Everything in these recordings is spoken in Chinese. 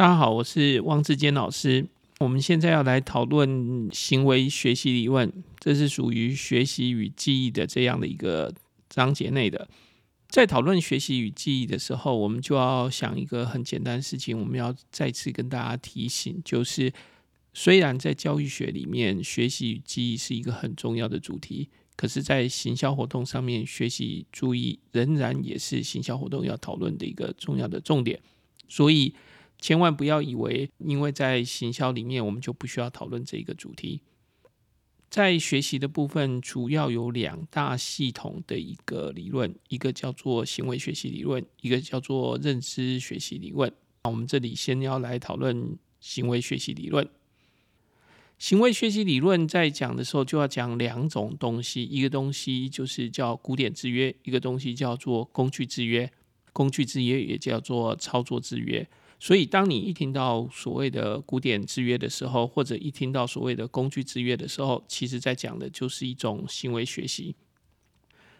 大家好，我是汪志坚老师。我们现在要来讨论行为学习理论，这是属于学习与记忆的这样的一个章节内的。在讨论学习与记忆的时候，我们就要想一个很简单的事情，我们要再次跟大家提醒，就是虽然在教育学里面，学习与记忆是一个很重要的主题，可是，在行销活动上面，学习注意仍然也是行销活动要讨论的一个重要的重点，所以。千万不要以为，因为在行销里面，我们就不需要讨论这一个主题。在学习的部分，主要有两大系统的一个理论，一个叫做行为学习理论，一个叫做认知学习理论。那我们这里先要来讨论行为学习理论。行为学习理论在讲的时候，就要讲两种东西，一个东西就是叫古典制约，一个东西叫做工具制约。工具制约也叫做操作制约。所以，当你一听到所谓的古典制约的时候，或者一听到所谓的工具制约的时候，其实在讲的就是一种行为学习。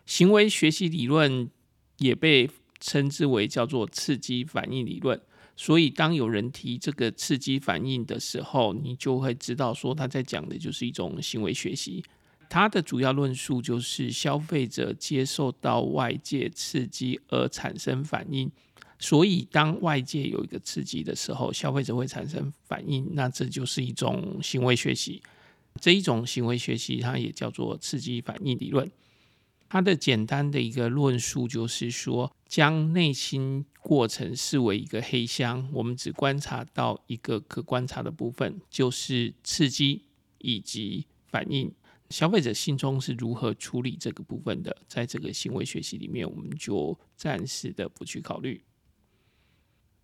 行为学习理论也被称之为叫做刺激反应理论。所以，当有人提这个刺激反应的时候，你就会知道说他在讲的就是一种行为学习。它的主要论述就是消费者接受到外界刺激而产生反应。所以，当外界有一个刺激的时候，消费者会产生反应，那这就是一种行为学习。这一种行为学习，它也叫做刺激反应理论。它的简单的一个论述就是说，将内心过程视为一个黑箱，我们只观察到一个可观察的部分，就是刺激以及反应。消费者心中是如何处理这个部分的？在这个行为学习里面，我们就暂时的不去考虑。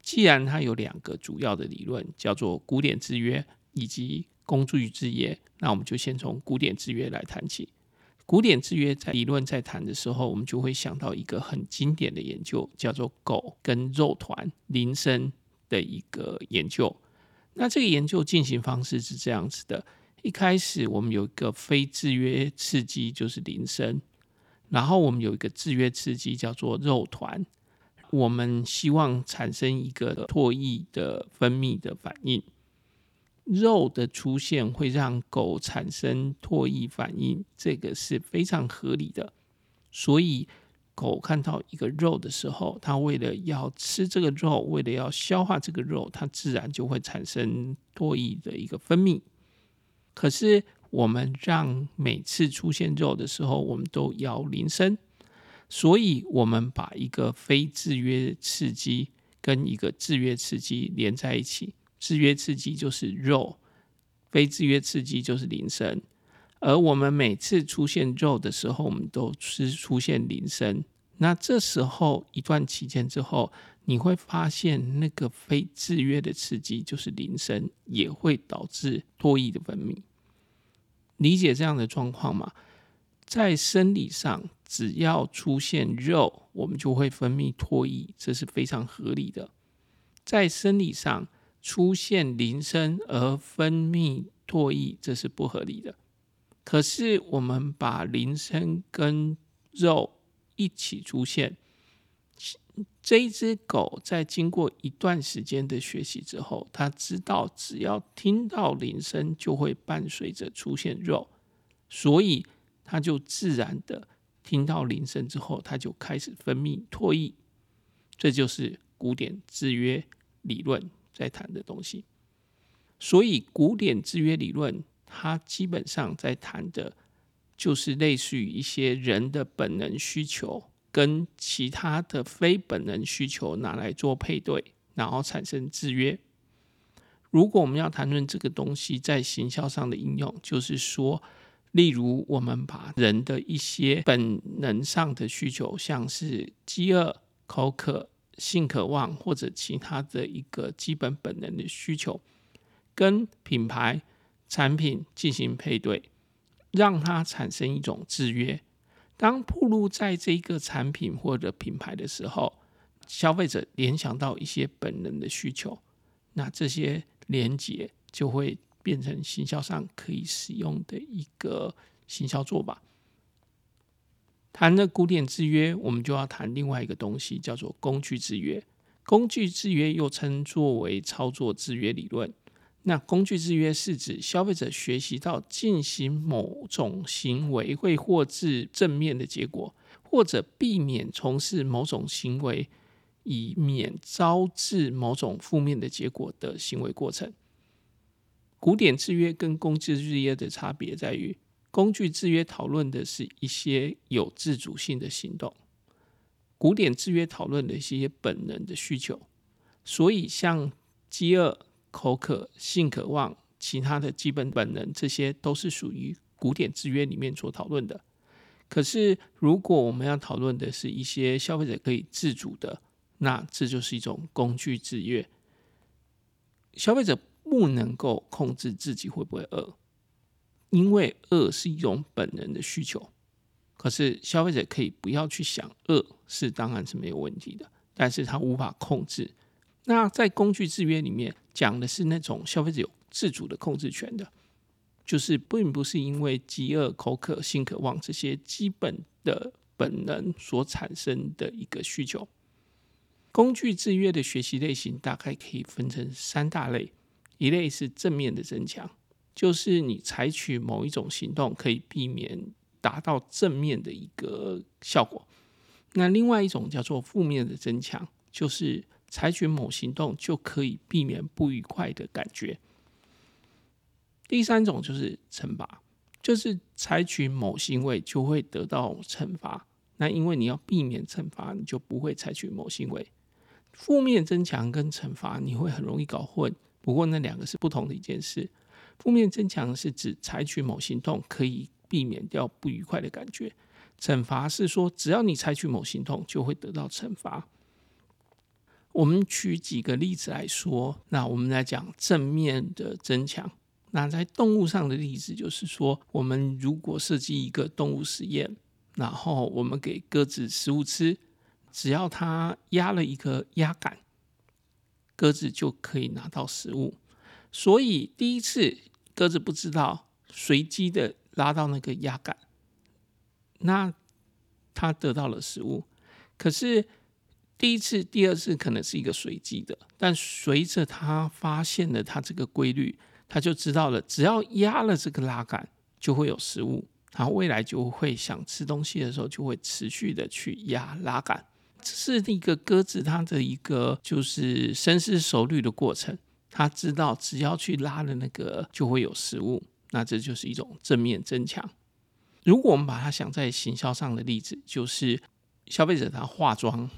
既然它有两个主要的理论，叫做古典制约以及工具制约，那我们就先从古典制约来谈起。古典制约在理论在谈的时候，我们就会想到一个很经典的研究，叫做狗跟肉团铃声的一个研究。那这个研究进行方式是这样子的：一开始我们有一个非制约刺激，就是铃声，然后我们有一个制约刺激，叫做肉团。我们希望产生一个唾液的分泌的反应，肉的出现会让狗产生唾液反应，这个是非常合理的。所以，狗看到一个肉的时候，它为了要吃这个肉，为了要消化这个肉，它自然就会产生唾液的一个分泌。可是，我们让每次出现肉的时候，我们都摇铃声。所以，我们把一个非制约刺激跟一个制约刺激连在一起。制约刺激就是肉，非制约刺激就是铃声。而我们每次出现肉的时候，我们都是出现铃声。那这时候一段期间之后，你会发现那个非制约的刺激就是铃声，也会导致唾液的分泌。理解这样的状况吗？在生理上，只要出现肉，我们就会分泌唾液，这是非常合理的。在生理上出现铃声而分泌唾液，这是不合理的。可是我们把铃声跟肉一起出现，这一只狗在经过一段时间的学习之后，它知道只要听到铃声，就会伴随着出现肉，所以。它就自然的听到铃声之后，他就开始分泌唾液，这就是古典制约理论在谈的东西。所以，古典制约理论它基本上在谈的，就是类似于一些人的本能需求跟其他的非本能需求拿来做配对，然后产生制约。如果我们要谈论这个东西在行销上的应用，就是说。例如，我们把人的一些本能上的需求，像是饥饿、口渴、性渴望或者其他的一个基本本能的需求，跟品牌产品进行配对，让它产生一种制约。当暴露在这个产品或者品牌的时候，消费者联想到一些本能的需求，那这些连接就会。变成行销上可以使用的一个行销做法。谈了古典制约，我们就要谈另外一个东西，叫做工具制约。工具制约又称作为操作制约理论。那工具制约是指消费者学习到进行某种行为会获致正面的结果，或者避免从事某种行为，以免招致某种负面的结果的行为过程。古典制约跟工具制约的差别在于，工具制约讨论的是一些有自主性的行动，古典制约讨论的一些本能的需求。所以，像饥饿。口渴、性渴望、其他的基本本能，这些都是属于古典制约里面所讨论的。可是，如果我们要讨论的是一些消费者可以自主的，那这就是一种工具制约。消费者不能够控制自己会不会饿，因为饿是一种本能的需求。可是，消费者可以不要去想饿是当然是没有问题的，但是他无法控制。那在工具制约里面讲的是那种消费者有自主的控制权的，就是并不是因为饥饿、口渴、性渴望这些基本的本能所产生的一个需求。工具制约的学习类型大概可以分成三大类，一类是正面的增强，就是你采取某一种行动可以避免达到正面的一个效果。那另外一种叫做负面的增强，就是。采取某行动就可以避免不愉快的感觉。第三种就是惩罚，就是采取某行为就会得到惩罚。那因为你要避免惩罚，你就不会采取某行为。负面增强跟惩罚你会很容易搞混，不过那两个是不同的一件事。负面增强是指采取某行动可以避免掉不愉快的感觉，惩罚是说只要你采取某行动就会得到惩罚。我们举几个例子来说，那我们来讲正面的增强。那在动物上的例子就是说，我们如果设计一个动物实验，然后我们给鸽子食物吃，只要它压了一个压杆，鸽子就可以拿到食物。所以第一次鸽子不知道，随机的拉到那个压杆，那它得到了食物。可是第一次、第二次可能是一个随机的，但随着他发现了他这个规律，他就知道了，只要压了这个拉杆，就会有食物。然后未来就会想吃东西的时候，就会持续的去压拉杆。是一个鸽子它的一个就是深思熟虑的过程。他知道只要去拉了那个，就会有食物。那这就是一种正面增强。如果我们把它想在行销上的例子，就是消费者他化妆。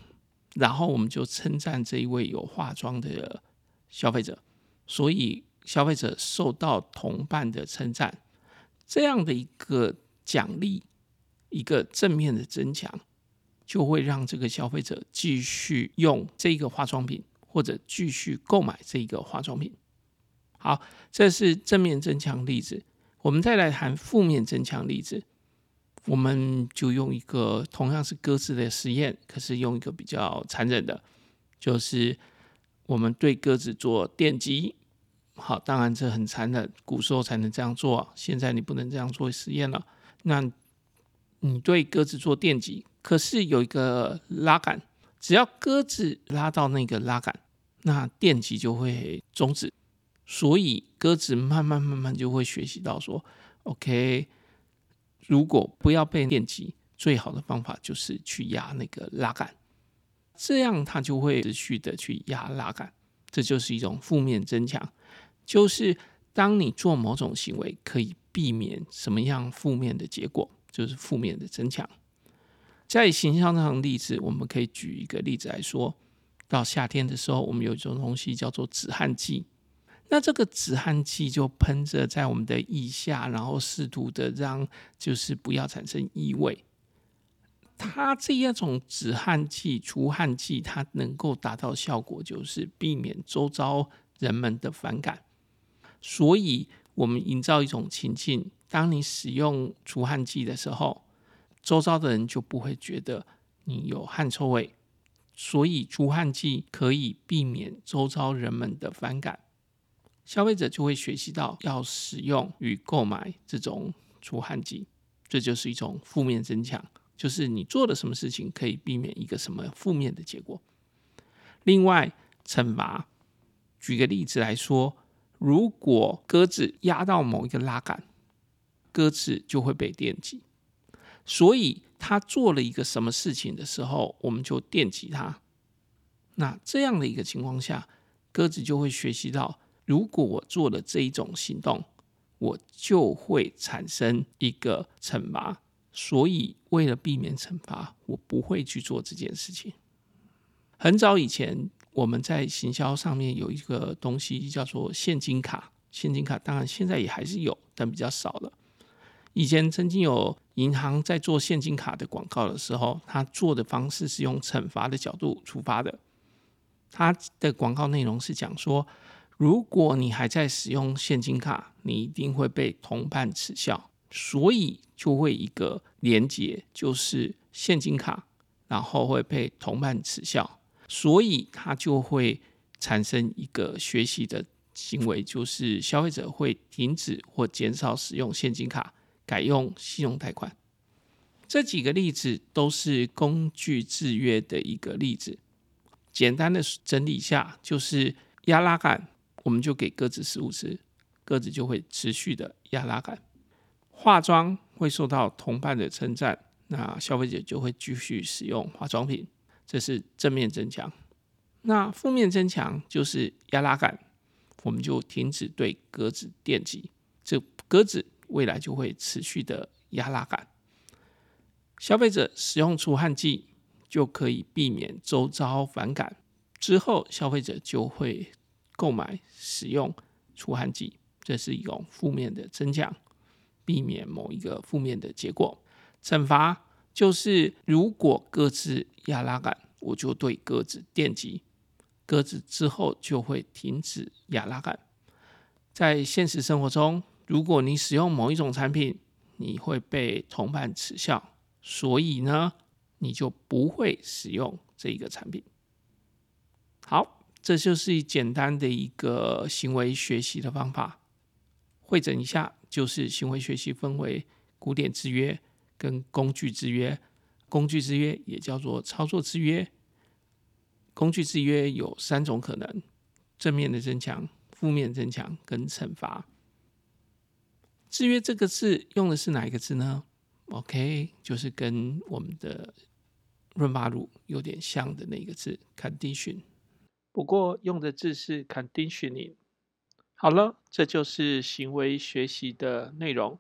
然后我们就称赞这一位有化妆的消费者，所以消费者受到同伴的称赞，这样的一个奖励，一个正面的增强，就会让这个消费者继续用这个化妆品，或者继续购买这个化妆品。好，这是正面增强例子。我们再来谈负面增强例子。我们就用一个同样是鸽子的实验，可是用一个比较残忍的，就是我们对鸽子做电击。好，当然这很残忍，古时候才能这样做，现在你不能这样做实验了。那你对鸽子做电击，可是有一个拉杆，只要鸽子拉到那个拉杆，那电击就会终止。所以鸽子慢慢慢慢就会学习到说，OK。如果不要被电击，最好的方法就是去压那个拉杆，这样它就会持续的去压拉杆。这就是一种负面增强，就是当你做某种行为可以避免什么样负面的结果，就是负面的增强。在形象上的例子，我们可以举一个例子来说，到夏天的时候，我们有一种东西叫做止汗剂。那这个止汗剂就喷着在我们的腋下，然后试图的让就是不要产生异味。它这一种止汗剂、除汗剂，它能够达到效果，就是避免周遭人们的反感。所以，我们营造一种情境：当你使用除汗剂的时候，周遭的人就不会觉得你有汗臭味。所以，除汗剂可以避免周遭人们的反感。消费者就会学习到要使用与购买这种除汗剂，这就是一种负面增强，就是你做了什么事情可以避免一个什么负面的结果。另外，惩罚，举个例子来说，如果鸽子压到某一个拉杆，鸽子就会被电击。所以，他做了一个什么事情的时候，我们就电击他。那这样的一个情况下，鸽子就会学习到，如果我做了这一种行动，我就会产生一个惩罚。所以，为了避免惩罚，我不会去做这件事情。很早以前，我们在行销上面有一个东西叫做现金卡。现金卡当然现在也还是有，但比较少了。以前曾经有银行在做现金卡的广告的时候，他做的方式是用惩罚的角度出发的。他的广告内容是讲说，如果你还在使用现金卡，你一定会被同伴耻笑，所以就会一个连结，就是现金卡，然后会被同伴耻笑。所以，它就会产生一个学习的行为，就是消费者会停止或减少使用现金卡，改用信用贷款。这几个例子都是工具制约的一个例子。简单的整理一下，就是压拉杆，我们就给鸽子食物吃，鸽子就会持续的压拉杆。化妆会受到同伴的称赞，那消费者就会继续使用化妆品。这是正面增强，那负面增强就是压拉杆，我们就停止对鸽子电击，这鸽子未来就会持续的压拉杆。消费者使用除汗剂就可以避免周遭反感，之后消费者就会购买使用除汗剂，这是一种负面的增强，避免某一个负面的结果。惩罚。就是如果鸽子压拉杆，我就对鸽子电击，鸽子之后就会停止压拉杆。在现实生活中，如果你使用某一种产品，你会被同伴耻笑，所以呢，你就不会使用这一个产品。好，这就是简单的一个行为学习的方法。汇整一下，就是行为学习分为古典制约。跟工具制约，工具制约也叫做操作制约。工具制约有三种可能：正面的增强、负面增强跟惩罚。制约这个字用的是哪一个字呢？OK，就是跟我们的润发乳有点像的那个字，condition。不过用的字是 conditioning。好了，这就是行为学习的内容。